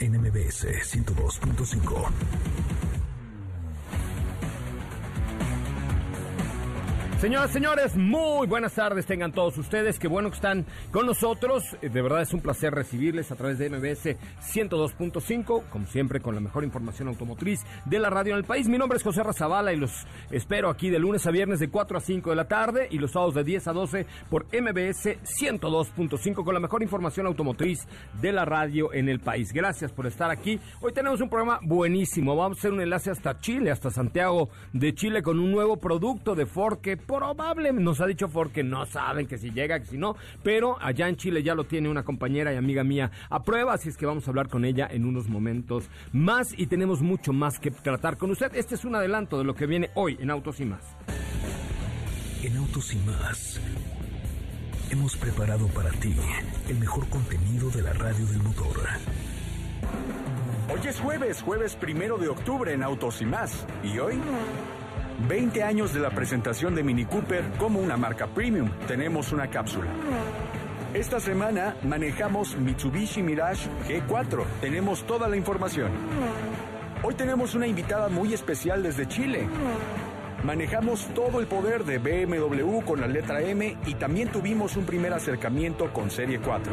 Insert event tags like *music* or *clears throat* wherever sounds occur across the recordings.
NMBS 102.5. Señoras, señores, muy buenas tardes tengan todos ustedes. Qué bueno que están con nosotros. Eh, de verdad es un placer recibirles a través de MBS 102.5, como siempre con la mejor información automotriz de la radio en el país. Mi nombre es José Razabala y los espero aquí de lunes a viernes de 4 a 5 de la tarde y los sábados de 10 a 12 por MBS 102.5 con la mejor información automotriz de la radio en el país. Gracias por estar aquí. Hoy tenemos un programa buenísimo. Vamos a hacer un enlace hasta Chile, hasta Santiago de Chile con un nuevo producto de Ford que probablemente, nos ha dicho Ford que no saben que si llega, que si no, pero allá en Chile ya lo tiene una compañera y amiga mía a prueba, así es que vamos a hablar con ella en unos momentos más y tenemos mucho más que tratar con usted. Este es un adelanto de lo que viene hoy en Autos y más. En Autos y más hemos preparado para ti el mejor contenido de la radio del motor. Hoy es jueves, jueves primero de octubre en Autos y más. ¿Y hoy? 20 años de la presentación de Mini Cooper como una marca premium. Tenemos una cápsula. Esta semana manejamos Mitsubishi Mirage G4. Tenemos toda la información. Hoy tenemos una invitada muy especial desde Chile. Manejamos todo el poder de BMW con la letra M y también tuvimos un primer acercamiento con Serie 4.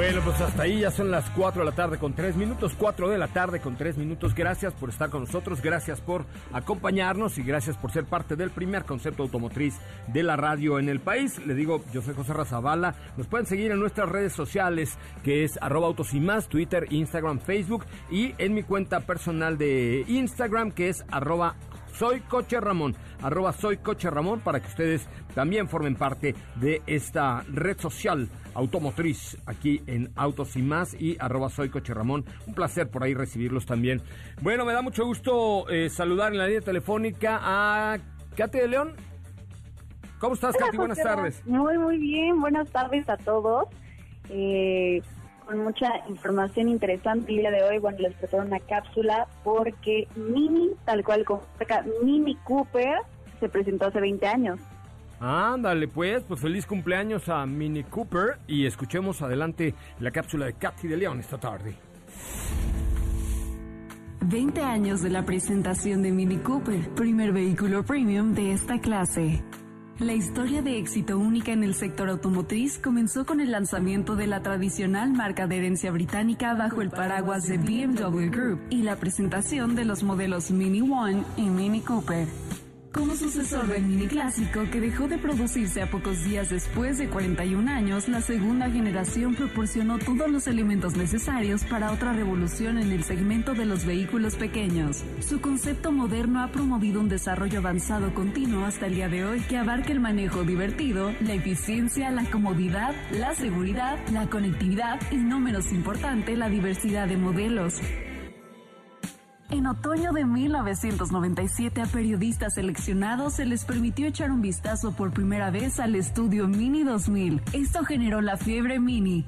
Bueno, pues hasta ahí ya son las 4 de la tarde con 3 minutos, 4 de la tarde con 3 minutos. Gracias por estar con nosotros, gracias por acompañarnos y gracias por ser parte del primer concepto automotriz de la radio en el país. Le digo, yo soy José Razabala. Nos pueden seguir en nuestras redes sociales, que es arroba autos y más, Twitter, Instagram, Facebook y en mi cuenta personal de Instagram, que es arroba soy Coche Ramón, arroba soy Coche Ramón, para que ustedes también formen parte de esta red social automotriz aquí en Autos y Más y arroba soy Coche Ramón. Un placer por ahí recibirlos también. Bueno, me da mucho gusto eh, saludar en la línea telefónica a Katy de León. ¿Cómo estás, Katy? Buenas tardes. Muy, muy bien. Buenas tardes a todos. Eh, con mucha información interesante el día de hoy. Bueno, les preparo una cápsula porque Mini, tal cual como acá, Mini Cooper, se presentó hace 20 años. Ándale, pues, pues feliz cumpleaños a Mini Cooper y escuchemos adelante la cápsula de Katy de León esta tarde. 20 años de la presentación de Mini Cooper, primer vehículo premium de esta clase. La historia de éxito única en el sector automotriz comenzó con el lanzamiento de la tradicional marca de herencia británica bajo el paraguas de BMW Group y la presentación de los modelos Mini One y Mini Cooper. Como sucesor del mini clásico que dejó de producirse a pocos días después de 41 años, la segunda generación proporcionó todos los elementos necesarios para otra revolución en el segmento de los vehículos pequeños. Su concepto moderno ha promovido un desarrollo avanzado continuo hasta el día de hoy que abarca el manejo divertido, la eficiencia, la comodidad, la seguridad, la conectividad y no menos importante, la diversidad de modelos. En otoño de 1997 a periodistas seleccionados se les permitió echar un vistazo por primera vez al estudio Mini 2000. Esto generó la fiebre Mini.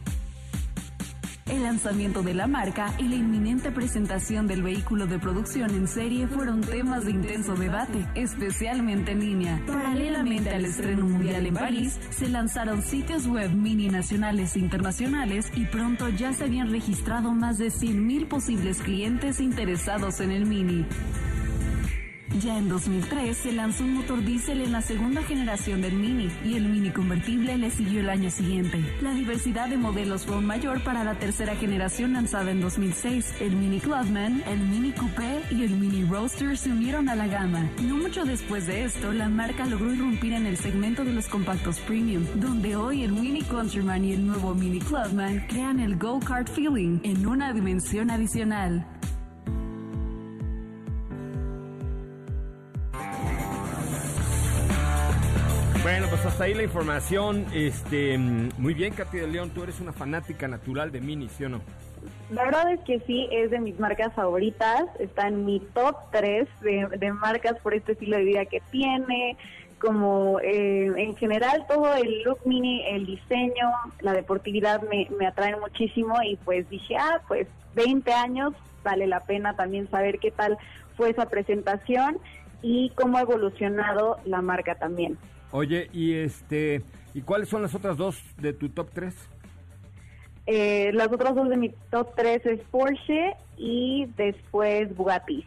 El lanzamiento de la marca y la inminente presentación del vehículo de producción en serie fueron temas de intenso debate, especialmente en línea. Paralelamente al estreno mundial en París, se lanzaron sitios web mini nacionales e internacionales y pronto ya se habían registrado más de 100.000 posibles clientes interesados en el Mini. Ya en 2003 se lanzó un motor diésel en la segunda generación del Mini y el Mini convertible le siguió el año siguiente. La diversidad de modelos fue mayor para la tercera generación lanzada en 2006. El Mini Clubman, el Mini Coupé y el Mini Roadster se unieron a la gama. No mucho después de esto, la marca logró irrumpir en el segmento de los compactos premium, donde hoy el Mini Countryman y el nuevo Mini Clubman crean el go-kart feeling en una dimensión adicional. Bueno, pues hasta ahí la información. Este, muy bien, Katy de León, tú eres una fanática natural de Mini, ¿sí o no? La verdad es que sí, es de mis marcas favoritas. Está en mi top 3 de, marcas por este estilo de vida que tiene. Como eh, en general todo el look mini, el diseño, la deportividad me, me atraen muchísimo y pues dije, ah, pues 20 años, vale la pena también saber qué tal fue esa presentación y cómo ha evolucionado la marca también. Oye, y este, ¿y cuáles son las otras dos de tu top 3? Eh, las otras dos de mi top 3 es Porsche y después Bugatti.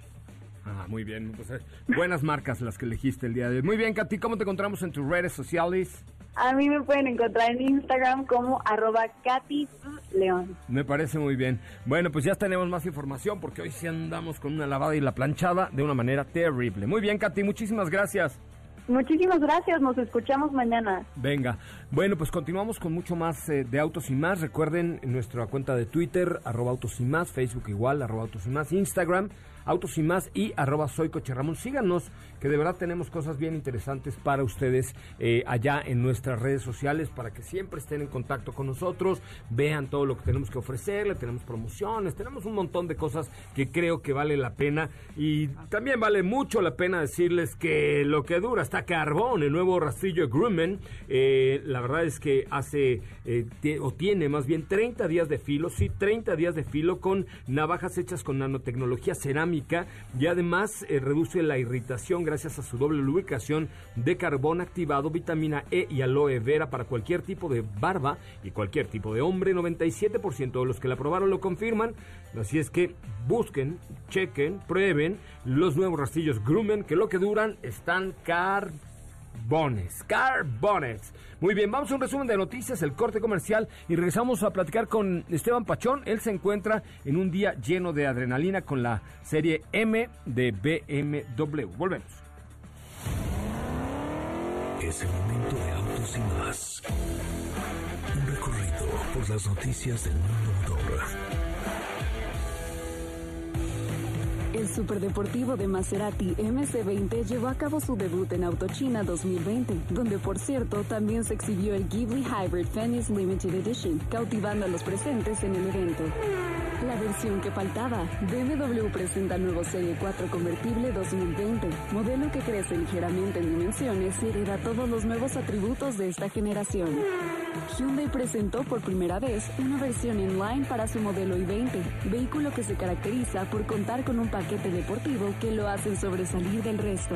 Ah, muy bien. Pues, eh, buenas marcas las que elegiste el día de hoy. Muy bien, Katy, ¿cómo te encontramos en tus redes sociales? A mí me pueden encontrar en Instagram como arroba Katy León. Me parece muy bien. Bueno, pues ya tenemos más información porque hoy sí andamos con una lavada y la planchada de una manera terrible. Muy bien, Katy, muchísimas gracias. Muchísimas gracias, nos escuchamos mañana. Venga, bueno, pues continuamos con mucho más eh, de Autos y Más. Recuerden nuestra cuenta de Twitter, arroba Autos y Más, Facebook igual, arroba Autos y Más, Instagram, Autos y Más y arroba Soy. Síganos, que de verdad tenemos cosas bien interesantes para ustedes eh, allá en nuestras redes sociales para que siempre estén en contacto con nosotros, vean todo lo que tenemos que ofrecerle, tenemos promociones, tenemos un montón de cosas que creo que vale la pena y también vale mucho la pena decirles que lo que dura está carbón, el nuevo rastrillo Grumman, eh, la verdad es que hace eh, o tiene más bien 30 días de filo, sí, 30 días de filo con navajas hechas con nanotecnología cerámica y además reduce la irritación gracias a su doble lubricación de carbón activado, vitamina E y aloe vera para cualquier tipo de barba y cualquier tipo de hombre. 97% de los que la probaron lo confirman. Así es que busquen, chequen, prueben los nuevos rastillos Grumman que lo que duran están carbones. Carbones. Muy bien, vamos a un resumen de noticias, el corte comercial y regresamos a platicar con Esteban Pachón. Él se encuentra en un día lleno de adrenalina con la serie M de BMW. Volvemos. Es el momento de autos y más. Un recorrido por las noticias del mundo El superdeportivo de Maserati MC20 llevó a cabo su debut en Autochina 2020, donde por cierto también se exhibió el Ghibli Hybrid Venice Limited Edition, cautivando a los presentes en el evento. La versión que faltaba, BMW presenta nuevo Serie 4 convertible 2020, modelo que crece ligeramente en dimensiones y hereda todos los nuevos atributos de esta generación. Hyundai presentó por primera vez una versión inline para su modelo i20, vehículo que se caracteriza por contar con un paquete deportivo que lo hace sobresalir del resto.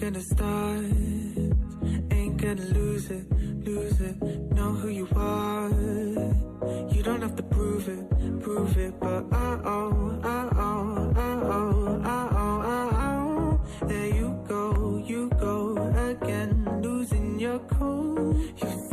gonna start, ain't gonna lose it, lose it. Know who you are. You don't have to prove it, prove it, but oh, oh, oh, oh, oh, oh, oh, oh. There you go, you go again, losing your cool. You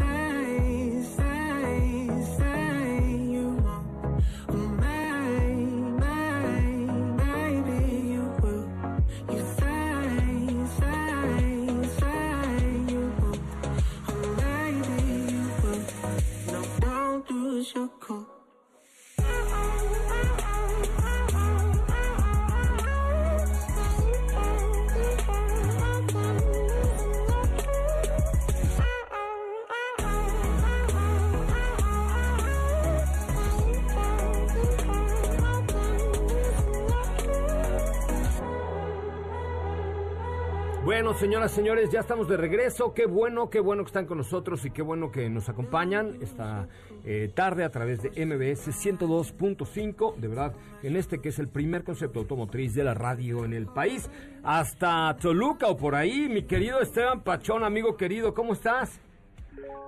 Bueno, señoras, señores, ya estamos de regreso. Qué bueno, qué bueno que están con nosotros y qué bueno que nos acompañan esta eh, tarde a través de MBS 102.5. De verdad, en este que es el primer concepto automotriz de la radio en el país. Hasta Toluca o por ahí, mi querido Esteban Pachón, amigo querido, ¿cómo estás?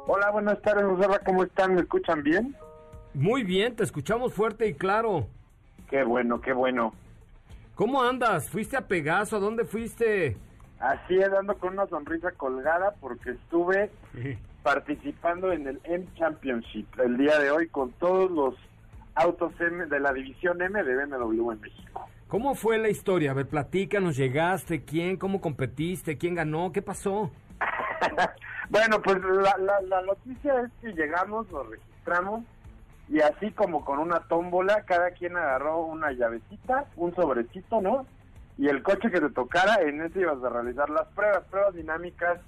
Hola, buenas tardes, Rosalba, ¿cómo están? ¿Me escuchan bien? Muy bien, te escuchamos fuerte y claro. Qué bueno, qué bueno. ¿Cómo andas? ¿Fuiste a Pegaso? ¿A dónde fuiste? Así es, ando con una sonrisa colgada porque estuve participando en el M Championship el día de hoy con todos los autos M de la división M de BMW en México. ¿Cómo fue la historia? A ver, platícanos, llegaste, quién, cómo competiste, quién ganó, qué pasó. *laughs* bueno, pues la, la, la noticia es que llegamos, nos registramos y así como con una tómbola, cada quien agarró una llavecita, un sobrecito, ¿no? Y el coche que te tocara, en ese ibas a realizar las pruebas, pruebas dinámicas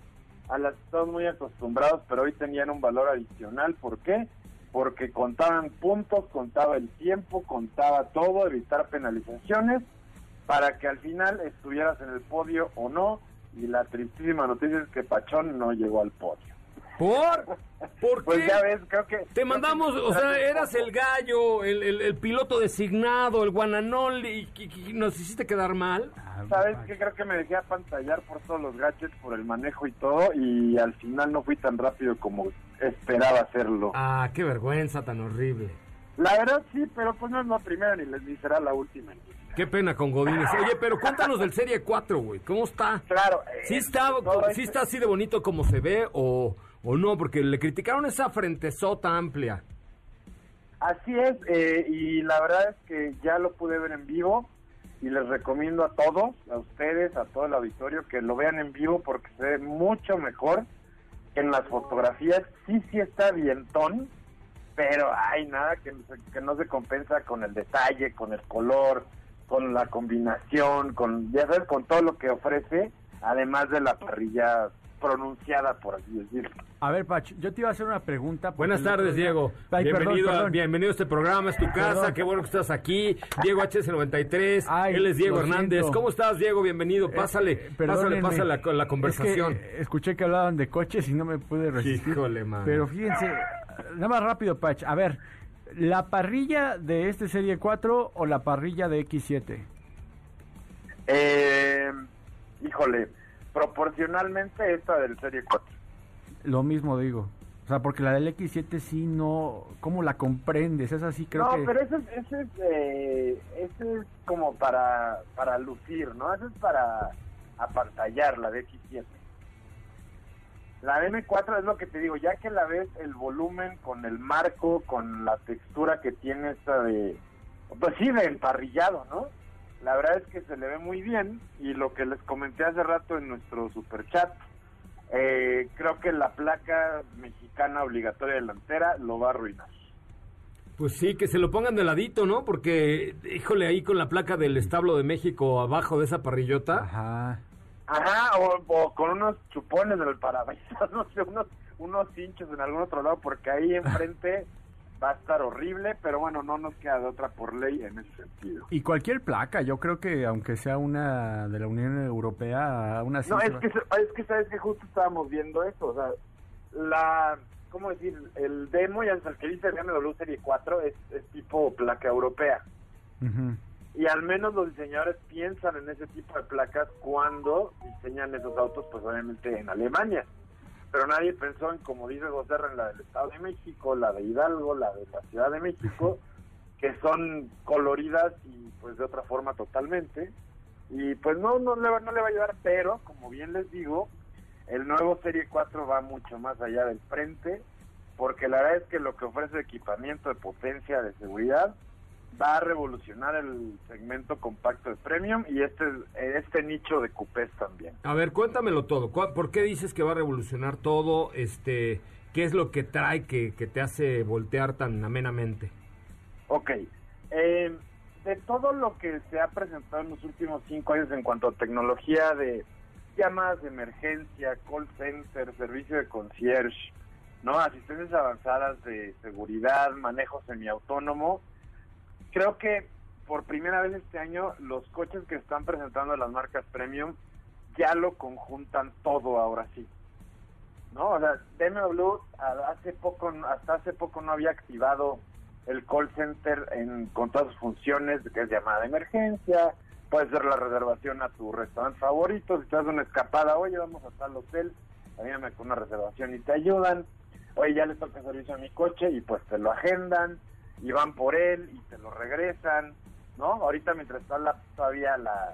a las que estamos muy acostumbrados, pero hoy tenían un valor adicional. ¿Por qué? Porque contaban puntos, contaba el tiempo, contaba todo, evitar penalizaciones, para que al final estuvieras en el podio o no. Y la tristísima noticia es que Pachón no llegó al podio. ¿Por? ¿Por Pues qué? ya ves, creo que... Te mandamos, o sea, eras el gallo, el, el- el piloto designado, el guananol, y, y- y nos hiciste quedar mal. ¿Sabes qué? Creo que me dejé apantallar por todos los gadgets, por el manejo y todo, y al final no fui tan rápido como esperaba hacerlo. Ah, qué vergüenza tan horrible. La verdad sí, pero pues no es la primera ni, ni será la última. Qué pena con Godínez. Oye, pero cuéntanos del Serie 4, güey. ¿Cómo está? Claro. ¿Sí eh, está, todo sí este- está así de bonito como se ve o, o no? Porque le criticaron esa frentezota amplia. Así es, eh, y la verdad es que ya lo pude ver en vivo y les recomiendo a todos, a ustedes, a todo el auditorio, que lo vean en vivo porque se ve mucho mejor en las fotografías. Sí, sí está vientón, pero hay nada que, no se- que no se compensa con el detalle, con el color, con la combinación, con, ya con todo lo que ofrece, además de la parrilla pronunciada, por así decirlo. A ver, Pach, yo te iba a hacer una pregunta. Buenas tardes, Diego. Ay, perdón, bienvenido, perdón. bienvenido a este programa, es tu casa, Perdón. qué bueno que estás aquí. Diego HS93, Ay, él es Diego Hernández. siento. ¿Cómo estás, Diego? Bienvenido, Eh, pásale, eh, pásale, pásale la, la conversación. Es que escuché que hablaban de coches y no me pude resistir. Híjole, mano. Pero fíjense, nada más rápido, Pach. A ver, ¿la parrilla de este Serie 4 o la parrilla de X7? Eh, híjole, proporcionalmente esta del Serie 4. Lo mismo digo. O sea, porque la del X7 sí no... ¿Cómo la comprendes? Es así, creo no, que... pero ese es, ese es, eh, ese es como para, para lucir, ¿no? Ese es para apantallar la de X7. La de M4 es lo que te digo, ya que la ves el volumen con el marco, con la textura que tiene esta de, pues sí, de emparrillado, ¿no? La verdad es que se le ve muy bien y lo que les comenté hace rato en nuestro super chat, eh, creo que la placa mexicana obligatoria delantera lo va a arruinar. Pues sí, que se lo pongan de ladito, ¿no? Porque, híjole, ahí con la placa del establo de México abajo de esa parrillota. Ajá. Ajá, o, o con unos chupones en el parabrisas, *laughs* no sé, unos, unos hinchos en algún otro lado, porque ahí enfrente *laughs* va a estar horrible, pero bueno, no nos queda de otra por ley en ese sentido. Y cualquier placa, yo creo que aunque sea una de la Unión Europea, una... No, es que, es que sabes que justo estábamos viendo eso, o sea, la, ¿cómo decir? El demo, ya el que dice BMW Serie 4, es, es tipo placa europea. Y al menos los diseñadores piensan en ese tipo de placas cuando diseñan esos autos, pues obviamente en Alemania. Pero nadie pensó en, como dice José, en la del Estado de México, la de Hidalgo, la de la Ciudad de México, que son coloridas y pues de otra forma totalmente. Y pues no, no le, va, no le va a ayudar, pero como bien les digo, el nuevo Serie 4 va mucho más allá del frente, porque la verdad es que lo que ofrece equipamiento de potencia, de seguridad, va a revolucionar el segmento compacto de premium y este este nicho de coupés también. A ver, cuéntamelo todo. ¿Cuál- ¿Por qué dices que va a revolucionar todo? Este, ¿Qué es lo que trae que, que te hace voltear tan amenamente? Ok, eh, de todo lo que se ha presentado en los últimos cinco años en cuanto a tecnología de llamadas de emergencia, call center, servicio de concierge, no asistencias avanzadas de seguridad, manejo semiautónomo, creo que por primera vez este año los coches que están presentando las marcas premium ya lo conjuntan todo ahora sí. ¿No? O sea, BMW hace poco, hasta hace poco no había activado el call center en, con todas sus funciones, que es llamada de emergencia, puedes hacer la reservación a tu restaurante favorito, si te das una escapada, oye, vamos a tal hotel, ayúdame con una reservación y te ayudan, oye, ya le toca servicio a mi coche y pues te lo agendan y van por él y te lo regresan, ¿no? Ahorita mientras está la, todavía la,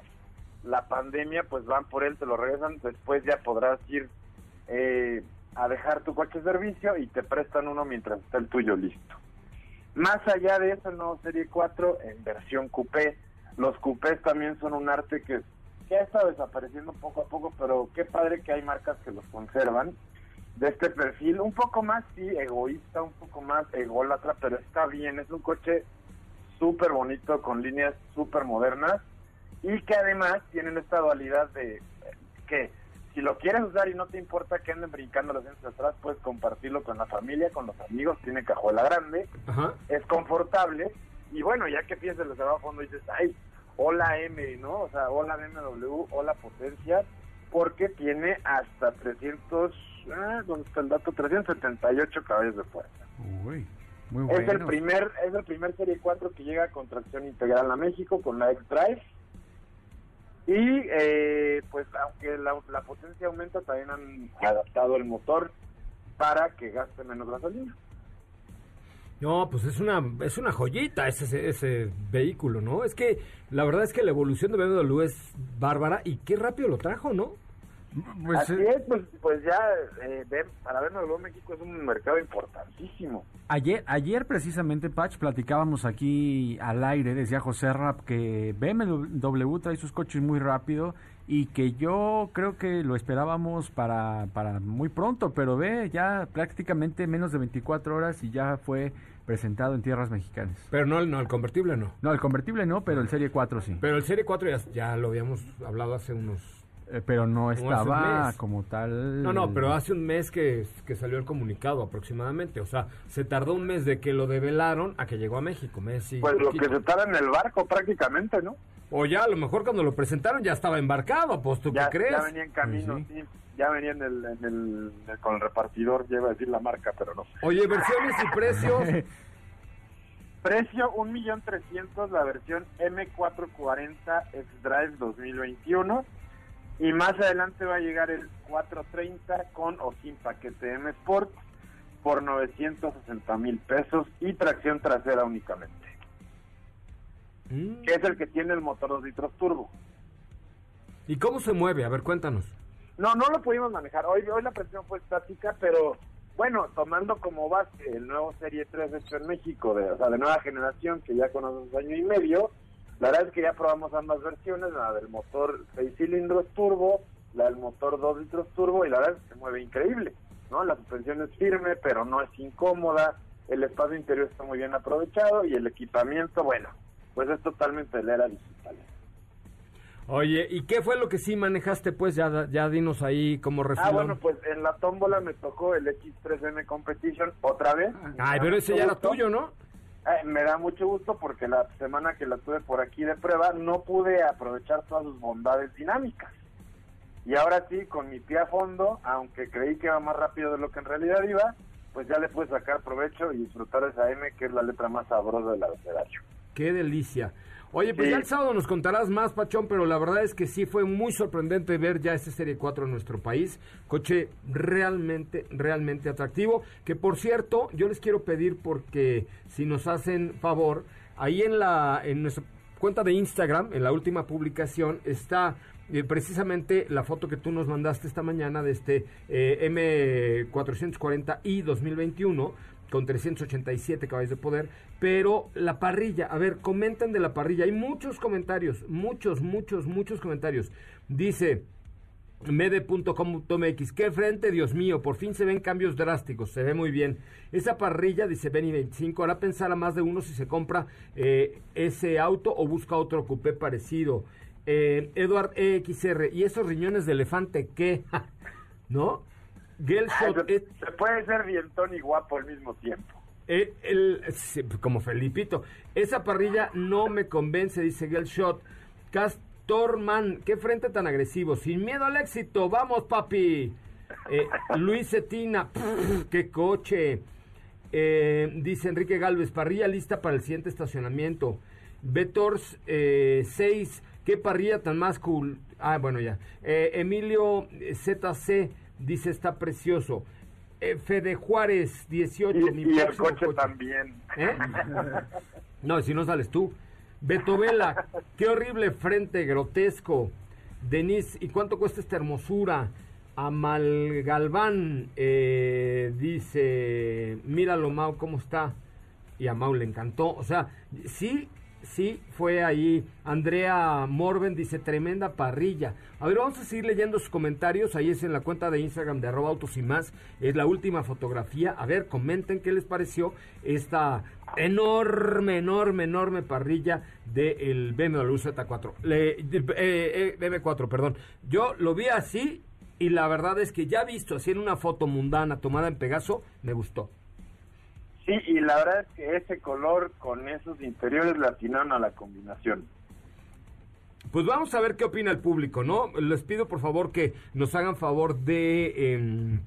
la pandemia, pues van por él, te lo regresan, después ya podrás ir eh, a dejar tu coche servicio y te prestan uno mientras está el tuyo listo. Más allá de eso, nuevo Serie 4 en versión coupé. Los coupés también son un arte que, que ha estado desapareciendo poco a poco, pero qué padre que hay marcas que los conservan. De este perfil, un poco más, sí, egoísta, un poco más ególatra, pero está bien. Es un coche súper bonito, con líneas súper modernas y que además tienen esta dualidad de que si lo quieres usar y no te importa que anden brincando los dientes atrás, puedes compartirlo con la familia, con los amigos, tiene cajuela grande, Ajá. es confortable y bueno, ya que piensas los de abajo fondo dices, ay, hola M, ¿no? O sea, hola BMW, hola potencia, porque tiene hasta 300, ah, ¿dónde está el dato? 378 caballos de fuerza. Uy, muy bueno. Es el primer es el primer Serie 4 que llega con tracción integral a México con la X-Drive. Y eh, pues aunque la, la potencia aumenta, también han adaptado el motor para que gaste menos gasolina. No, pues es una, es una joyita ese, ese, ese vehículo, ¿no? Es que la verdad es que la evolución de BMW es bárbara y qué rápido lo trajo, ¿no? Pues, Así eh, es, pues, pues ya eh, para BMW México es un mercado importantísimo. Ayer, ayer precisamente, Patch, platicábamos aquí al aire, decía José Rap, que BMW trae sus coches muy rápido y que yo creo que lo esperábamos para, para muy pronto, pero ve, ya prácticamente menos de 24 horas y ya fue presentado en tierras mexicanas. Pero no, el- no el convertible no. No, el convertible no, pero el Serie 4 sí. Pero el Serie 4 ya, ya lo habíamos hablado hace unos... Eh, pero no estaba como tal... No, no, pero hace un mes que, que salió el comunicado aproximadamente. O sea, se tardó un mes de que lo develaron a que llegó a México. Mes y Pues lo que se tarda en el barco prácticamente, ¿no? O ya a lo mejor cuando lo presentaron ya estaba embarcado, pues tú Ya, qué crees. ya venía en camino, Sí, sí. Ya venía en el, en el- con el repartidor, iba a decir la marca, pero no. Oye, versiones y precios. *laughs* Precio 1.300.000 la versión M440 X-Drive 2021 y más adelante va a llegar el 430 con o sin paquete M Sport por 960 mil pesos y tracción trasera únicamente, Mm. que es el que tiene el motor 2 litros turbo. ¿Y cómo se mueve? A ver, cuéntanos. No, no lo pudimos manejar. Hoy, hoy la presión fue estática, pero bueno, tomando como base el nuevo Serie 3 hecho en México, de, o sea, de nueva generación, que ya conoces año y medio, la verdad es que ya probamos ambas versiones, la del motor 6 cilindros turbo, la del motor 2 litros turbo, y la verdad es que se mueve increíble, ¿no? La suspensión es firme, pero no es incómoda, el espacio interior está muy bien aprovechado, y el equipamiento, bueno, pues es totalmente de la era digital. Oye, ¿y qué fue lo que sí manejaste? Pues ya, ya dinos ahí como refilón. Ah, bueno, pues en la tómbola me tocó el X3M Competition otra vez. Ay, pero ese ya era tuyo, ¿no? Eh, me da mucho gusto porque la semana que la tuve por aquí de prueba no pude aprovechar todas sus bondades dinámicas. Y ahora sí, con mi pie a fondo, aunque creí que iba más rápido de lo que en realidad iba, pues ya le pude sacar provecho y disfrutar esa M, que es la letra más sabrosa del abecedario. Qué delicia. Oye, pues Sí. ya el sábado nos contarás más, Pachón, pero la verdad es que sí fue muy sorprendente ver ya este Serie 4 en nuestro país. Coche realmente, realmente atractivo. Que por cierto, yo les quiero pedir porque si nos hacen favor, ahí en la en nuestra cuenta de Instagram, en la última publicación, está eh, precisamente la foto que tú nos mandaste esta mañana de este eh, M440i 2021 con 387 caballos de poder, pero la parrilla, a ver, comenten de la parrilla, hay muchos comentarios, muchos, muchos, muchos comentarios. Dice mede.com.mx, qué frente, Dios mío, por fin se ven cambios drásticos, se ve muy bien. Esa parrilla, dice Benny 25, hará pensar a más de uno si se compra eh, ese auto o busca otro coupé parecido. Eh, Edward EXR, ¿y esos riñones de elefante qué? *laughs* ¿No? Gelshot, se, es- se puede ser dientón y guapo al mismo tiempo. eh, el- como Felipito. Esa parrilla no me convence, dice Gelshot. Cast Torman, qué frente tan agresivo, sin miedo al éxito, vamos papi. Eh, *laughs* Luis Cetina, qué coche. Eh, dice Enrique Galvez, parrilla lista para el siguiente estacionamiento. Vetors 6, eh, qué parrilla tan más cool. Ah, bueno, ya. Eh, Emilio ZC dice, está precioso. Fede Juárez 18, y, mi el coche, también. no, si no sales tú. Beto Vela, qué horrible frente, grotesco. Denise, ¿y cuánto cuesta esta hermosura? Amal Galván eh, dice, míralo Mau, cómo está. Y a Mau le encantó. O sea, sí, sí, fue ahí. Andrea Morven dice, tremenda parrilla. A ver, vamos a seguir leyendo sus comentarios. Ahí es en la cuenta de Instagram de arroba autos y más. Es la última fotografía. A ver, comenten qué les pareció esta enorme, enorme, enorme parrilla del BMW Z4. Le, eh, eh, BMW4, perdón. Yo lo vi así y la verdad es que ya visto así en una foto mundana tomada en Pegaso, me gustó. Sí, y la verdad es que ese color con esos interiores latinaron a la combinación. Pues vamos a ver qué opina el público, ¿no? Les pido por favor que nos hagan favor de, em,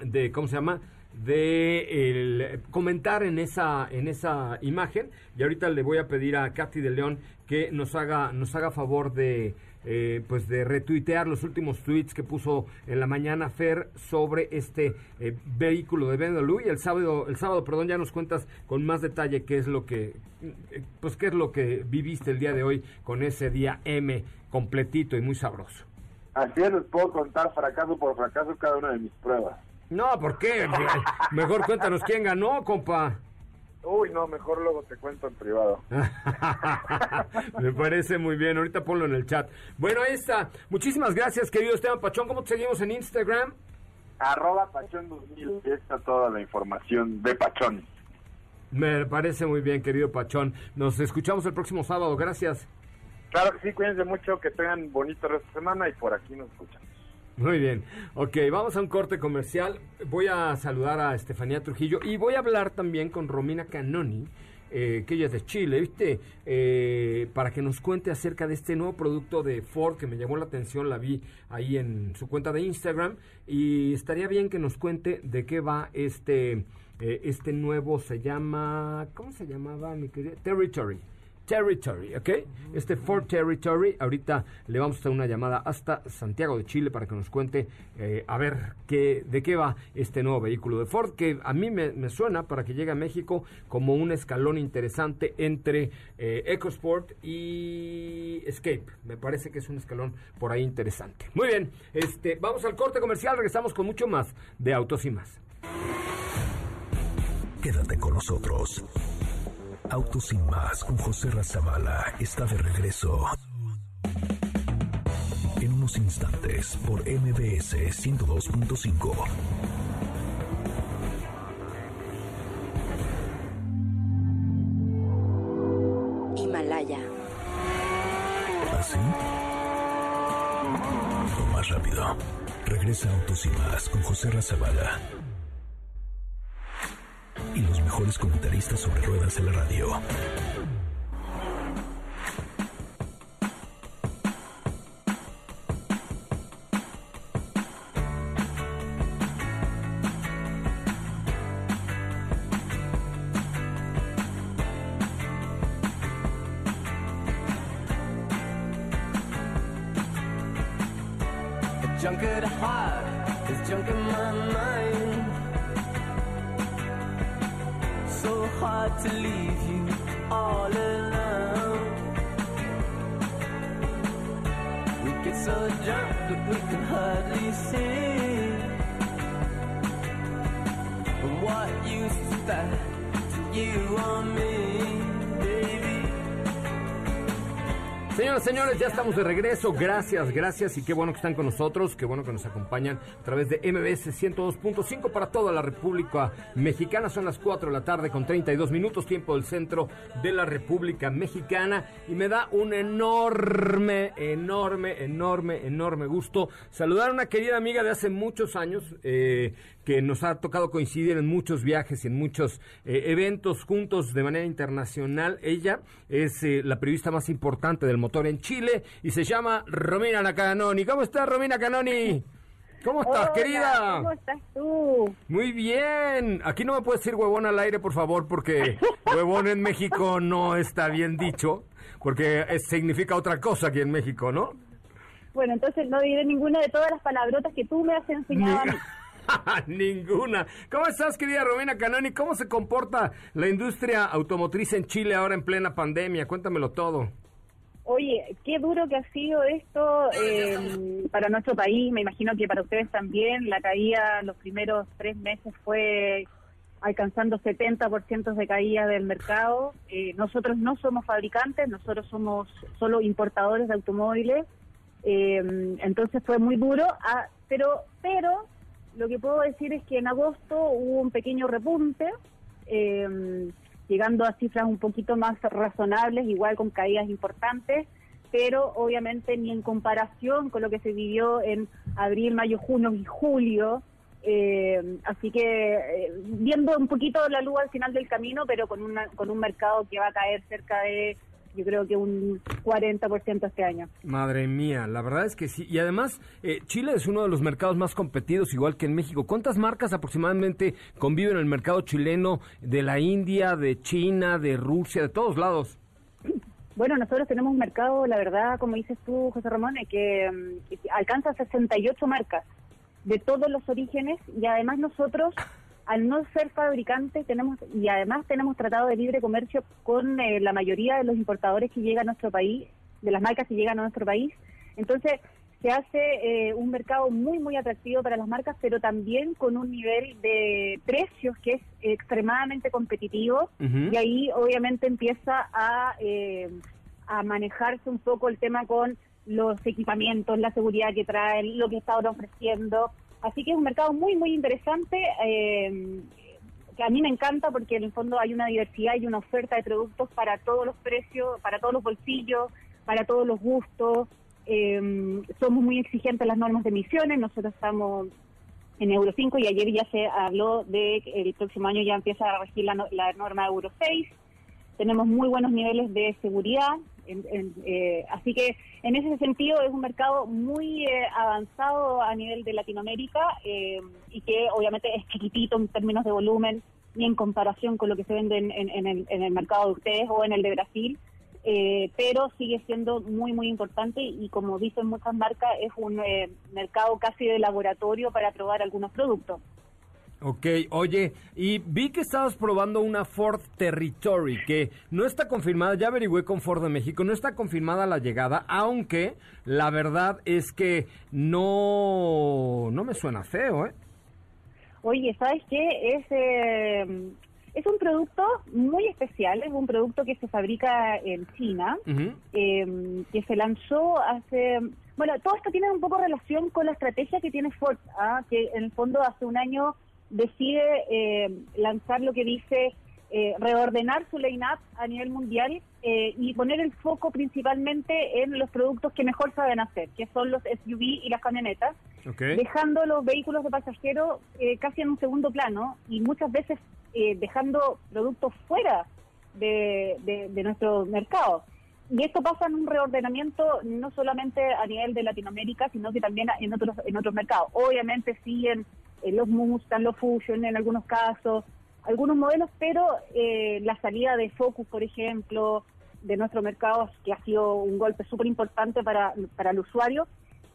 de ¿cómo se llama? de comentar en esa en esa imagen y ahorita le voy a pedir a Katy de León que nos haga nos haga favor de eh, pues de retuitear los últimos tweets que puso en la mañana Fer sobre este eh, vehículo de BMW y el sábado el sábado perdón ya nos cuentas con más detalle qué es lo que eh, pues qué es lo que viviste el día de hoy con ese día M completito y muy sabroso. Así es les puedo contar fracaso por fracaso cada una de mis pruebas. No ¿por qué? *laughs* mejor cuéntanos quién ganó compa Uy, no, mejor luego te cuento en privado. *laughs* Me parece muy bien. Ahorita ponlo en el chat. Bueno, ahí está. Muchísimas gracias, querido Esteban Pachón. ¿Cómo te seguimos en Instagram? Arroba Pachón 2000. Está toda la información de Pachón. Me parece muy bien, querido Pachón. Nos escuchamos el próximo sábado. Gracias. Claro que sí, cuídense mucho, que tengan bonito resto de semana y por aquí nos escuchamos. Muy bien. Ok, vamos a un corte comercial. Voy a saludar a Estefanía Trujillo y voy a hablar también con Romina Canoni. Eh, que ella es de Chile, ¿viste? Eh, para que nos cuente acerca de este nuevo producto de Ford que me llamó la atención, la vi ahí en su cuenta de Instagram y estaría bien que nos cuente de qué va este, eh, este nuevo, se llama, ¿cómo se llamaba mi querida? Territory. Territory, ¿ok? Este Ford Territory, ahorita le vamos a hacer una llamada hasta Santiago de Chile para que nos cuente eh, a ver qué, de qué va este nuevo vehículo de Ford, que a mí me, suena para que llegue a México como un escalón interesante entre eh, EcoSport y Escape. Me parece que es un escalón por ahí interesante. Muy bien, este, vamos al corte comercial, regresamos con mucho más de Autos y más. Quédate con nosotros. Autos sin más con José Razabala está de regreso. En unos instantes por MBS 102.5. Himalaya. ¿Así? ¿Ah, más rápido. Regresa Autos y más con José Razabala mejores comentaristas sobre ruedas en la radio. De regreso. Gracias, gracias y qué bueno que están con nosotros, qué bueno que nos acompañan a través de MBS 102.5 para toda la República Mexicana. Son las 4 de la tarde con 32 minutos, tiempo del centro de la República Mexicana. Y me da un enorme, enorme, enorme, enorme gusto saludar a una querida amiga de hace muchos años, eh, que nos ha tocado coincidir en muchos viajes y en muchos eh, eventos juntos de manera internacional. Ella es eh, la periodista más importante del motor en Chile y se llama Romina Canoni. ¿Cómo estás, Romina Canoni? ¿Cómo estás, Hola, querida? ¿Cómo estás tú? Muy bien. Aquí no me puedes decir huevón al aire, por favor, porque *laughs* huevón en México no está bien dicho, porque es- significa otra cosa aquí en México, ¿no? Bueno, entonces no diré ninguna de todas las palabrotas que tú me has enseñado a mí. *laughs* Ninguna. ¿Cómo estás, querida Romina Canoni? ¿Cómo se comporta la industria automotriz en Chile ahora en plena pandemia? Cuéntamelo todo. Oye, qué duro que ha sido esto eh, para nuestro país, me imagino que para ustedes también. La caída los primeros tres meses fue alcanzando 70% de caída del mercado. Eh, nosotros no somos fabricantes, nosotros somos solo importadores de automóviles. Eh, entonces fue muy duro, ah, pero, pero lo que puedo decir es que en agosto hubo un pequeño repunte, eh, llegando a cifras un poquito más razonables, igual con caídas importantes, pero obviamente ni en comparación con lo que se vivió en abril, mayo, junio y julio. eh, así que eh, viendo un poquito la luz al final del camino, pero con, una, con un mercado que va a caer cerca de, yo creo que un 40% este año. Madre mía, la verdad es que sí. Y además, eh, Chile es uno de los mercados más competidos, igual que en México. ¿Cuántas marcas aproximadamente conviven en el mercado chileno de la India, de China, de Rusia, de todos lados? Bueno, nosotros tenemos un mercado, la verdad, como dices tú, José Ramón, eh, que que alcanza 68 marcas de todos los orígenes y además nosotros, al no ser fabricantes, tenemos y además tenemos tratado de libre comercio con eh, la mayoría de los importadores que llegan a nuestro país, de las marcas que llegan a nuestro país. Entonces, se hace eh, un mercado muy, muy atractivo para las marcas, pero también con un nivel de precios que es extremadamente competitivo y ahí obviamente empieza a, eh, a manejarse un poco el tema con los equipamientos, la seguridad que traen, lo que está ahora ofreciendo. Así que es un mercado muy, muy interesante. eh, que a mí me encanta porque en el fondo hay una diversidad y una oferta de productos para todos los precios, para todos los bolsillos, para todos los gustos. Eh, somos muy exigentes en las normas de emisiones, nosotros estamos en Euro 5 y ayer ya se habló de que el próximo año ya empieza a regir la, la norma Euro 6. Tenemos muy buenos niveles de seguridad, en- en, eh, así que en ese sentido es un mercado muy eh, avanzado a nivel de Latinoamérica eh, y que obviamente es chiquitito en términos de volumen ni en comparación con lo que se vende en, en- el, el mercado de ustedes o en el de Brasil, eh, pero sigue siendo muy, muy importante y como dicen muchas marcas, es un mercado casi de laboratorio para probar algunos productos. Ok, oye, y vi que estabas probando una Ford Territory que no está confirmada, ya averigüé con Ford de México, no está confirmada la llegada, aunque la verdad es que no, no me suena feo, ¿eh? Oye, ¿sabes qué? Es, eh, es un producto muy especial, es un producto que se fabrica en China, eh, que se lanzó hace... Bueno, todo esto tiene un poco relación con la estrategia que tiene Ford, ¿ah? que en el fondo hace un año decide eh, lanzar lo que dice eh, reordenar su line-up a nivel mundial eh, y poner el foco principalmente en los productos que mejor saben hacer, que son los SUV y las camionetas dejando los vehículos de pasajeros eh, casi en un segundo plano y muchas veces eh, dejando productos fuera de, de- de nuestro mercado. Y esto pasa en un reordenamiento no solamente a nivel de Latinoamérica, sino que también en otros en otros mercados. Obviamente siguen los Mustang, los Fusion en algunos casos, algunos modelos, pero eh, la salida de Focus, por ejemplo, de nuestro mercado, que ha sido un golpe súper importante para, para el usuario,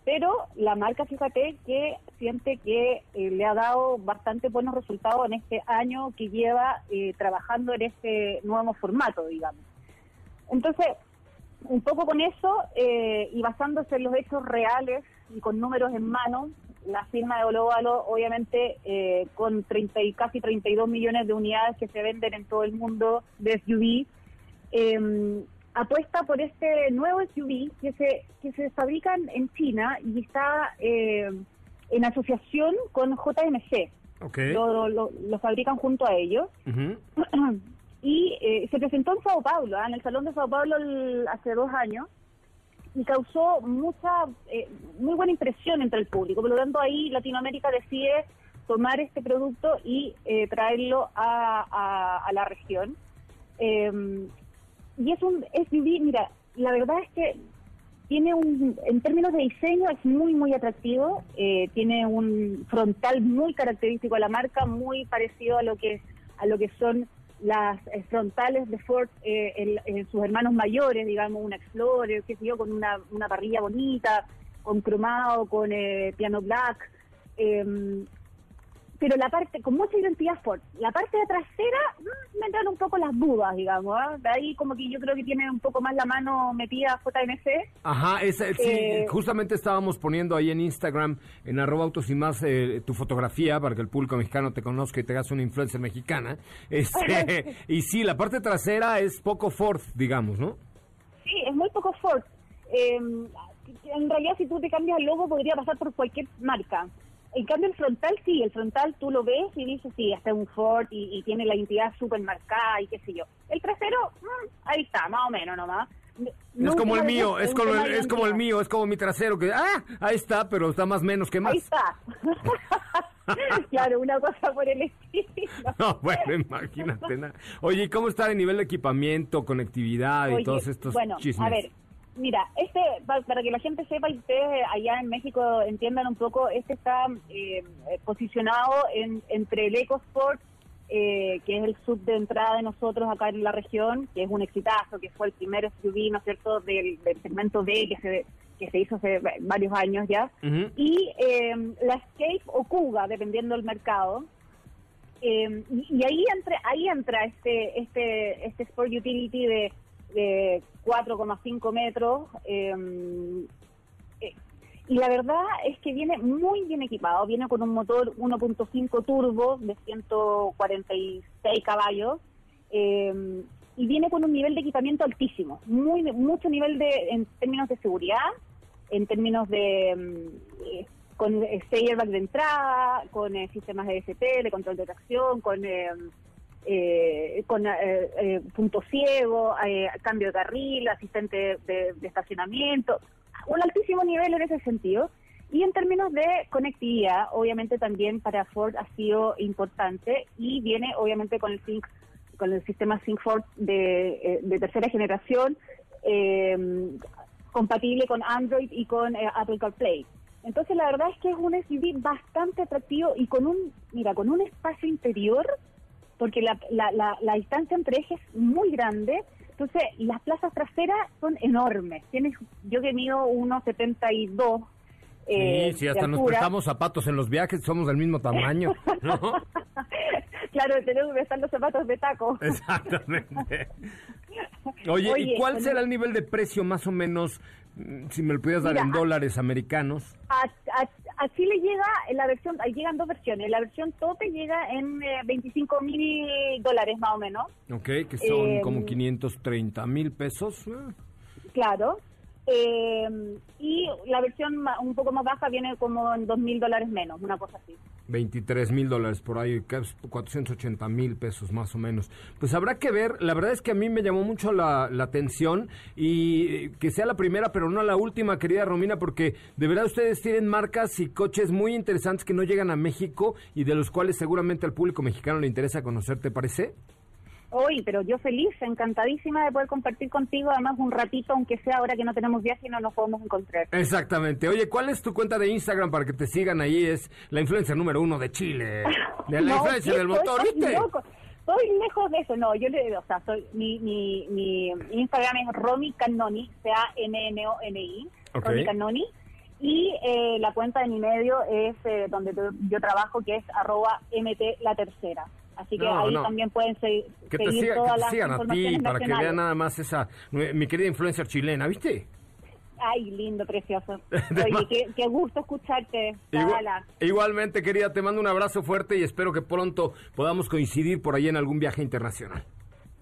pero la marca, fíjate, que siente que eh, le ha dado bastante buenos resultados en este año que lleva eh, trabajando en este nuevo formato, digamos. Entonces, un poco con eso eh, y basándose en los hechos reales y con números en mano, la firma de Olovalo, obviamente, eh, con 30 y casi 32 millones de unidades que se venden en todo el mundo de SUV, eh, apuesta por este nuevo SUV que se, que se fabrica en China y está eh, en asociación con JMC. Ok. Lo, lo- lo fabrican junto a ellos. *clears throat* y eh, se presentó en Sao Paulo, ¿ah? en el Salón de Sao Paulo el- hace dos años, y causó mucha, eh, muy buena impresión entre el público. Por lo tanto, ahí Latinoamérica decide tomar este producto y eh, traerlo a, a- a la región. Eh, y es un SUV, mira, la verdad es que tiene un, en términos de diseño es muy, muy atractivo. Eh, tiene un frontal muy característico a la marca, muy parecido a lo que, a lo que son las eh, frontales de Ford eh, en, en sus hermanos mayores, digamos, una Explorer, qué sé yo, con una, una parrilla bonita, con cromado, con eh, piano black. em, pero la parte, con mucha identidad Ford, la parte de trasera mm, me entran un poco las dudas, digamos. ¿ah? De ahí como que yo creo que tiene un poco más la mano metida JMC. Ajá, sí, Eh, justamente estábamos poniendo ahí en Instagram, en arroba autos y más, eh, tu fotografía para que el público mexicano te conozca y te hagas una influencia mexicana. Este, *laughs* y sí, la parte trasera es poco Ford, digamos, ¿no? Sí, es muy poco Ford. Eh, en realidad, si tú te cambias el logo, podría pasar por cualquier marca. En cambio, el frontal, sí, el frontal tú lo ves y dices, sí, es un Ford y, y tiene la identidad súper marcada y qué sé yo. El trasero, mm, ahí está, más o menos nomás. No es como el mío, es como el, es como el mío, es como mi trasero, que, ah, ahí está, pero está más menos que más. Ahí está. *laughs* claro, una cosa por el estilo. *laughs* No, bueno, imagínate. na- Oye, ¿y cómo está el nivel de equipamiento, conectividad y Oye, todos estos bueno, chismes? a ver, mira, este, pa- para que la gente sepa y ustedes allá en México entiendan un poco, este está eh, eh, posicionado en, entre el EcoSport, eh, que es el sub de entrada de nosotros acá en la región, que es un exitazo, que fue el primer SUV, ¿no es cierto?, del, del segmento B que se, que se hizo hace varios años ya, y eh, la Escape o Kuga, dependiendo del mercado, eh, y, y ahí entra ahí entra este este este Sport Utility de, de 4,5 metros eh, eh, y la verdad es que viene muy bien equipado viene con un motor 1.5 turbo de 146 caballos eh, y viene con un nivel de equipamiento altísimo muy mucho nivel de en términos de seguridad en términos de mm, eh, con eh, seis airbags de entrada, con eh, sistemas de DST, de control de tracción, con eh, con eh, eh, punto ciego, eh, cambio de carril, asistente de, de estacionamiento, un altísimo nivel en ese sentido. Y en términos de conectividad, obviamente también para Ford ha sido importante y viene obviamente con el Sync, con el sistema Sync Ford de, eh, de tercera generación, eh, compatible con Android y con Apple CarPlay. Entonces la verdad es que es un SUV bastante atractivo y con un, mira, con un espacio interior, porque la, la, la, la distancia entre ejes es muy grande, entonces las plazas traseras son enormes. Tienes, yo que mido 1,72 eh, sí, sí, hasta de nos prestamos zapatos en los viajes, somos del mismo tamaño, ¿no? *laughs* claro, tenemos que estar los zapatos de taco. *laughs* Exactamente. *laughs* Oye, ¿y cuál será el- el nivel de precio más o menos, mm, si me lo pudieras dar Mira, en a- dólares americanos? A, a, a Chile llega en la versión, llegan dos versiones. La versión tope llega en eh, 25 mil dólares más o menos, Ok, que son Eh, como 530 mil pesos. eh. claro. Eh, y la versión un poco más baja viene como en 2 mil dólares menos, una cosa así. 23 mil dólares por ahí, que es 480 mil pesos más o menos. Pues habrá que ver, la verdad es que a mí me llamó mucho la, la atención y eh, que sea la primera, pero no la última, querida Romina, porque de verdad ustedes tienen marcas y coches muy interesantes que no llegan a México y de los cuales seguramente al público mexicano le interesa conocer, ¿te parece? Hoy, pero yo feliz, encantadísima de poder compartir contigo, además un ratito, aunque sea ahora que no tenemos viaje y no nos podemos encontrar. Exactamente. Oye, ¿cuál es tu cuenta de Instagram para que te sigan ahí? Es la influencia número uno de Chile. *laughs* De la No, influencia del motor, ¿viste? loco. Estoy lejos de eso, no, yo le o sea, soy, mi, mi, mi Instagram es Romy Cannoni, C-A-N-N-O-N-I, Ok. Romy Cannoni, y eh, la cuenta de mi medio es eh, donde yo, yo trabajo, que es arroba MT La Tercera. Así que No, ahí no. también pueden se- Que te, seguir siga- que todas te las sigan a ti para que vean nada más esa, mi querida influencer chilena, ¿viste? Ay, lindo, precioso. *laughs* Oye, qué, qué gusto escucharte. Igual- igualmente, querida, te mando un abrazo fuerte y espero que pronto podamos coincidir por ahí en algún viaje internacional.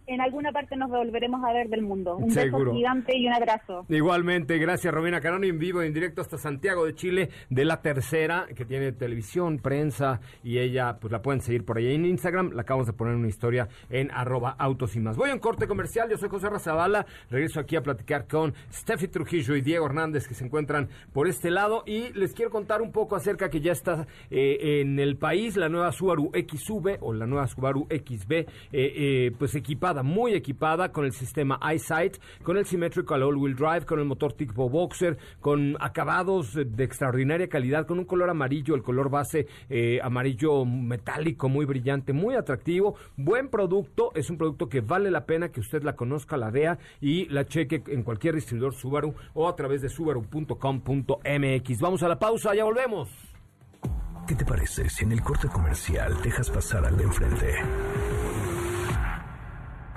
En alguna parte nos volveremos a ver del mundo. Un Seguro. beso gigante y un abrazo. Igualmente, gracias Romina Caroni en vivo, en directo hasta Santiago de Chile, de la tercera, que tiene televisión, prensa, y ella, pues la pueden seguir por ahí en Instagram, la acabamos de poner una historia en arroba autos y más. Voy a un corte comercial, yo soy José Razabala, regreso aquí a platicar con Steffi Trujillo y Diego Hernández, que se encuentran por este lado, y les quiero contar un poco acerca que ya está eh, en el país la nueva Subaru XV, o la nueva Subaru XB, eh, eh, pues equipada muy equipada con el sistema EyeSight, con el Symmetrical All-Wheel Drive, con el motor tipo Boxer, con acabados de extraordinaria calidad, con un color amarillo, el color base eh, amarillo metálico, muy brillante, muy atractivo. Buen producto, es un producto que vale la pena que usted la conozca, la vea y la cheque en cualquier distribuidor Subaru o a través de subaru.com.mx. Vamos a la pausa, ya volvemos. ¿Qué te parece si en el corte comercial dejas pasar al de enfrente?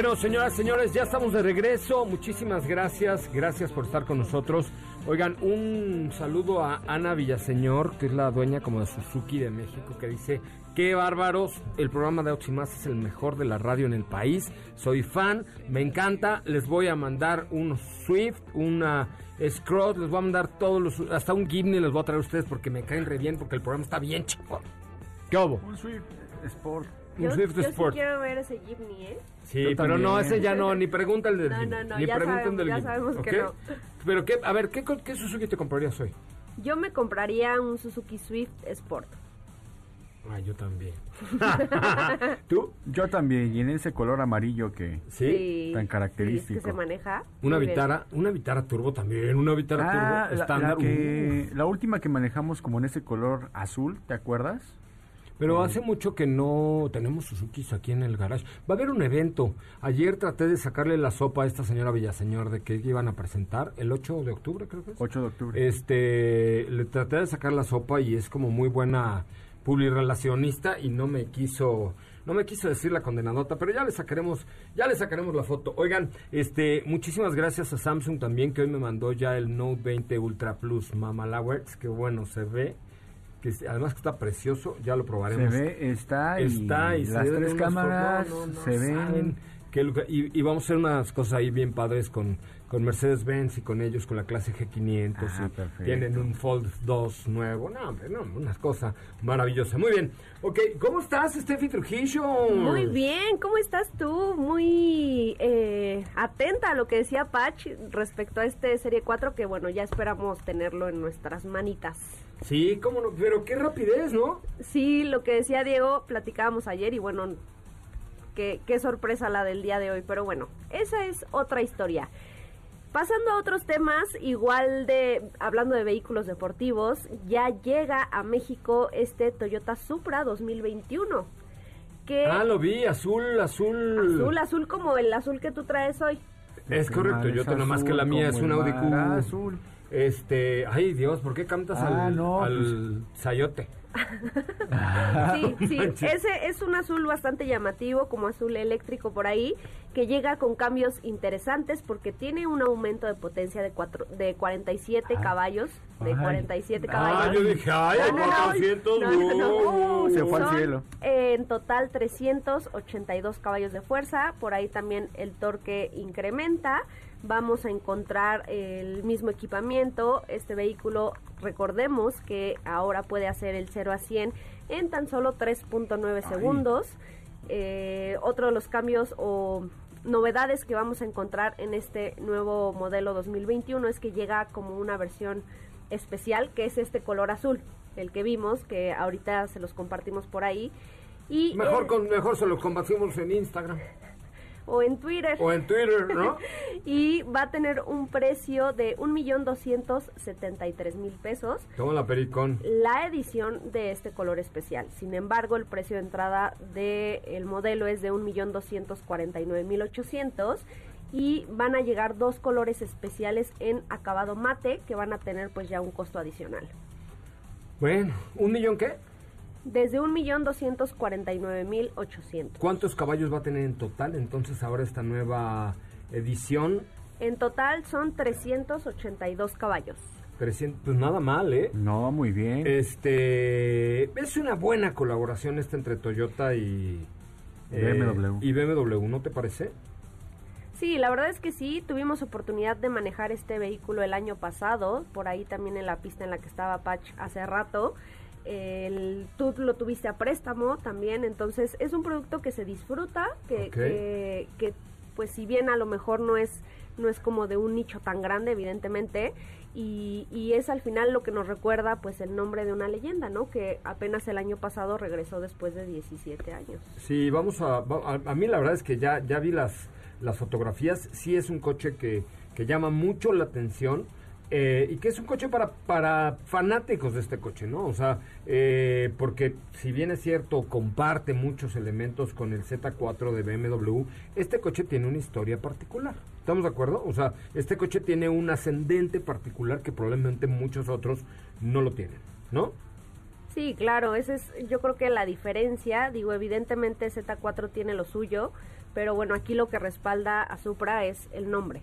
Bueno, señoras, señores, ya estamos de regreso. Muchísimas gracias. Gracias por estar con nosotros. Oigan, un saludo a Ana Villaseñor, que es la dueña como de Suzuki de México, que dice, qué bárbaros, el programa de Autos es el mejor de la radio en el país. Soy fan, me encanta. Les voy a mandar un Swift, una Scrot, les voy a mandar todos los, hasta un Gibney les voy a traer a ustedes porque me caen re bien, porque el programa está bien chico. ¿Qué hubo? Un Swift Sport. Un Swift yo Sport. sí quiero ver ese Jeepney, ¿eh? Sí, Yo pero no, ese ya no, ni pregunta el del No, no, no, ni ya sabemos- del ya que ¿ok? Pero qué, a ver, ¿qué, co- qué Suzuki te comprarías hoy? Yo me compraría un Suzuki Swift Sport. Ah, yo también. *laughs* ¿Tú? Yo también, y en ese color amarillo que Sí. tan Sí, característico. es que se maneja. Una. Vitara, una Vitara turbo también, una Vitara Ah, turbo la, estándar. la que- la última que manejamos como en ese color azul, ¿te acuerdas? Pero hace mucho que no tenemos Suzukis aquí en el garage. Va a haber un evento. Ayer traté de sacarle la sopa a esta señora Villaseñor de que iban a presentar el 8 de octubre, creo que es. 8 de octubre. Este, le traté de sacar la sopa y es como muy buena publirelacionista y no me quiso no me quiso decir la condenadota, pero ya le sacaremos ya le sacaremos la foto. Oigan, este, muchísimas gracias a Samsung también que hoy me mandó ya el Note 20 Ultra Plus Mama Lowers, que bueno, se ve que además que está precioso, ya lo se probaremos. ve, está, y, Está y se las tres cámaras fotos, no, no, se ven. qué y, y vamos a hacer unas cosas ahí bien padres con, con Mercedes-Benz y con ellos, con la clase G500. Ah, y perfecto. tienen un Fold 2 nuevo. No, hombre, no, unas cosas maravillosas. Muy bien. Ok, ¿cómo estás, Steffi Trujillo? Muy bien, ¿cómo estás tú? Muy eh, atenta a lo que decía Patch respecto a este Serie 4 que bueno, ya esperamos tenerlo en nuestras manitas. Sí, cómo no, pero qué rapidez, ¿no? Sí, lo que decía Diego, platicábamos ayer y bueno, qué, qué sorpresa la del día de hoy, pero bueno, esa es otra historia. Pasando a otros temas, igual de, hablando de vehículos deportivos, ya llega a México este Toyota Supra 2021. Que Ah, lo vi, azul, azul. azul, azul como el azul que tú traes hoy. Es correcto, yo tengo más que la mía, es un Audi Q. azul. Este, ay Dios, ¿por qué cantas Ah, al, no, al Sayote? Sí, sí, *laughs* ese es un azul bastante llamativo, como azul eléctrico por ahí, que llega con cambios interesantes porque tiene un aumento de potencia de, cuatro, de 47 caballos. De 47 caballos. Ah, yo dije, ay, No, no, no, 400, no, no, no. Se fue al cielo. eh, en total 382 caballos de fuerza, por ahí también el torque incrementa. Vamos a encontrar el mismo equipamiento. Este vehículo, recordemos que ahora puede hacer el 0 a 100 en tan solo 3.9 segundos. Eh, otro de los cambios o novedades que vamos a encontrar en este nuevo modelo 2021 es que llega como una versión especial que es este color azul, el que vimos, que ahorita se los compartimos por ahí. Y Mejor, con, mejor se lo compartimos en Instagram o en Twitter. o en Twitter, ¿no? *laughs* y va a tener un precio de 1.273.000 pesos Como la pericón. la edición de este color especial. Sin embargo, el precio de entrada del modelo es de 1.249.800 y van a llegar dos colores especiales en acabado mate que van a tener pues ya un costo adicional. Bueno, ¿un millón qué? Desde 1.249.800. ¿Cuántos caballos va a tener en total entonces ahora esta nueva edición? En total son 382 caballos. 300, pues nada mal, ¿eh? No, muy bien. Este es una buena colaboración esta entre Toyota y eh, BMW. y BMW, ¿no te parece? Sí, la verdad es que sí, tuvimos oportunidad de manejar este vehículo el año pasado, por ahí también en la pista en la que estaba Patch hace rato. El, tú lo tuviste a préstamo también, entonces es un producto que se disfruta, que, que, que, pues si bien a lo mejor no es, no es como de un nicho tan grande, evidentemente, y, y es al final lo que nos recuerda pues el nombre de una leyenda, ¿no? Que apenas el año pasado regresó después de 17 años. Sí, vamos a, a, a mí la verdad es que ya, ya vi las, las fotografías, sí es un coche que, que llama mucho la atención eh, y que es un coche para, para fanáticos de este coche, ¿no? O sea, eh, porque si bien es cierto, comparte muchos elementos con el Z4 de BMW, este coche tiene una historia particular. ¿Estamos de acuerdo? O sea, este coche tiene un ascendente particular que probablemente muchos otros no lo tienen, ¿no? Sí, claro, esa es yo creo que la diferencia, digo, evidentemente Z4 tiene lo suyo, pero bueno, aquí lo que respalda a Supra es el nombre.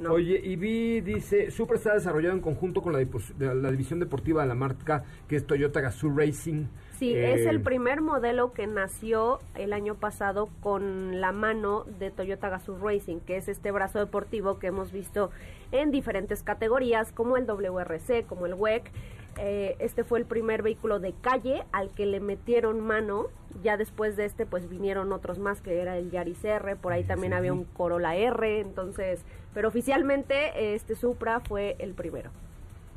¿No? Oye, y vi, dice, Supra está desarrollado en conjunto con la, dipos- de la división deportiva de la marca, que es Toyota Gazoo Racing. Sí, Eh, es el primer modelo que nació el año pasado con la mano de Toyota Gazoo Racing, que es este brazo deportivo que hemos visto en diferentes categorías, como el WRC, como el WEC. Eh, este fue el primer vehículo de calle al que le metieron mano. Ya después de este, pues vinieron otros más, que era el Yaris R, por ahí también había un Corolla R, entonces, pero oficialmente este Supra fue el primero.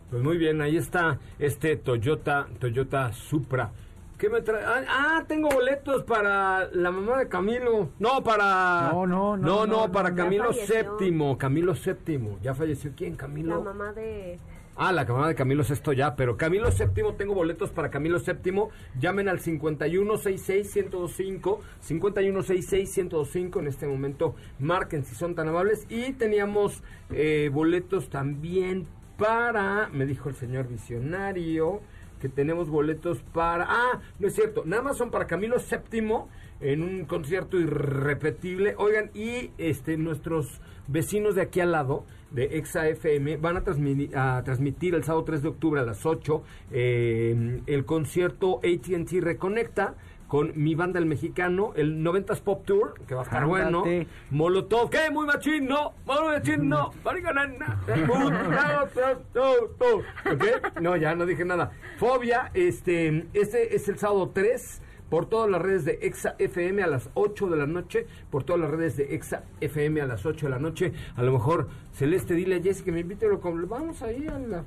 Pues muy bien, ahí está este Toyota, Toyota Supra. ¿Qué me trae? Ah, ah, tengo boletos para la mamá de Camilo. No, para... No, no, no, No, no, para no. Ya Camilo. VII. Camilo VII. ¿Ya falleció quién? Camilo... La mamá de... Ah, la cámara de Camilo Sexto ya, pero Camilo VII, tengo boletos para Camilo VII. Llamen al 5166-1025, 5166-1025. En este momento, marquen si son tan amables. Y teníamos eh, boletos también para, me dijo el señor visionario, que tenemos boletos para. Ah, no es cierto, nada más son para Camilo VII en un concierto irrepetible. Oigan, y este nuestros vecinos de aquí al lado de Exa FM van a, transmi- a transmitir el sábado 3 de octubre a las 8 eh, el concierto AT&T Reconecta con mi banda el mexicano, el 90s Pop Tour, que va a estar bueno. Molotov, ¿qué? Muy machín, no, muy machín, no, maricanana, ¿ok? No, ya no dije nada. Fobia, este, este es el sábado 3 por todas las redes de Exa FM a las 8 de la noche, por todas las redes de Exa FM a las 8 de la noche. A lo mejor, Celeste, dile a Jessy que me invite, lo vamos ahí, a la-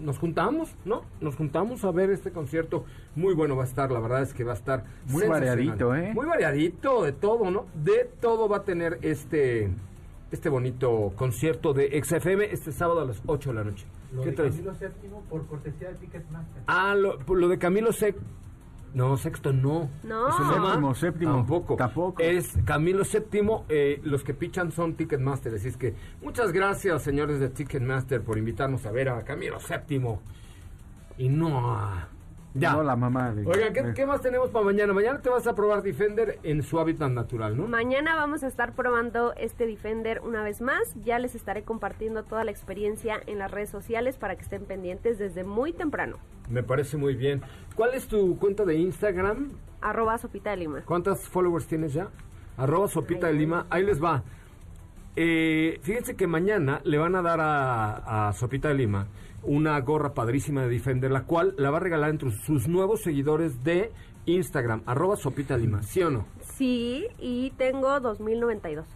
nos juntamos, ¿no? Nos juntamos a ver este concierto. Muy bueno va a estar, la verdad es que va a estar Muy variadito, ¿eh? Muy variadito, de todo, ¿no? De todo va a tener este este bonito concierto de XFM este sábado a las 8 de la noche. Lo ¿Qué de traes? Camilo VII por cortesía de Ticketmaster. Ah, lo, lo de Camilo Sec... No, sexto no. No. ¿Es un nombre? Séptimo, séptimo. Tampoco. Tampoco. Es Camilo Séptimo. eh, los que pichan son Ticketmaster. Así es que muchas gracias, señores de Ticketmaster, por invitarnos a ver a Camilo Séptimo. Y no a Ya. No la mamá de... Oiga, ¿qué, qué más tenemos para mañana? Mañana te vas a probar Defender en su hábitat natural, ¿no? Mañana vamos a estar probando este Defender una vez más. Ya les estaré compartiendo toda la experiencia en las redes sociales para que estén pendientes desde muy temprano. Me parece muy bien. ¿Cuál es tu cuenta de Instagram? Arroba Sopita de Lima. ¿Cuántas followers tienes ya? Arroba Sopita de Lima. Ahí les va. Eh, fíjense que mañana le van a dar a, a Sopita de Lima una gorra padrísima de Defender, la cual la va a regalar entre sus nuevos seguidores de Instagram, arroba Sopita Lima, ¿sí o no? Sí, y tengo 2092.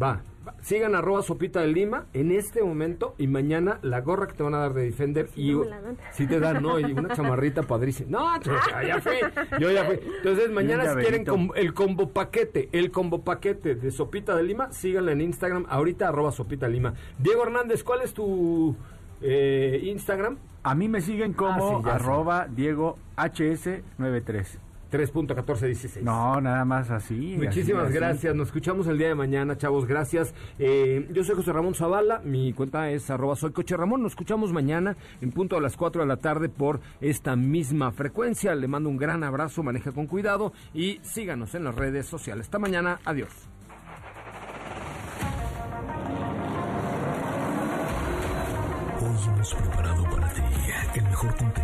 Va, va. Sigan arroba Sopita de Lima en este momento y mañana la gorra que te van a dar de Defender y no si te dan, no, y una chamarrita padrísima. No, *laughs* yo ya, ya fui, yo ya fui. Entonces mañana si quieren com- el combo paquete, el combo paquete de Sopita de Lima, síganla en Instagram, ahorita arroba Sopita de Lima. Diego Hernández, ¿cuál es tu eh, Instagram? A mí me siguen como Ah, sí, sé. arroba Diego HS93. 3.1416. No, nada más así. Muchísimas así, así. gracias. Nos escuchamos el día de mañana, chavos. Gracias. Eh, yo soy José Ramón Zavala. Mi cuenta es arroba soy coche Ramón. Nos escuchamos mañana en punto a las 4 de la tarde por esta misma frecuencia. Le mando un gran abrazo. Maneja con cuidado y síganos en las redes sociales. Hasta mañana. Adiós. Hoy hemos preparado para ti el mejor contenido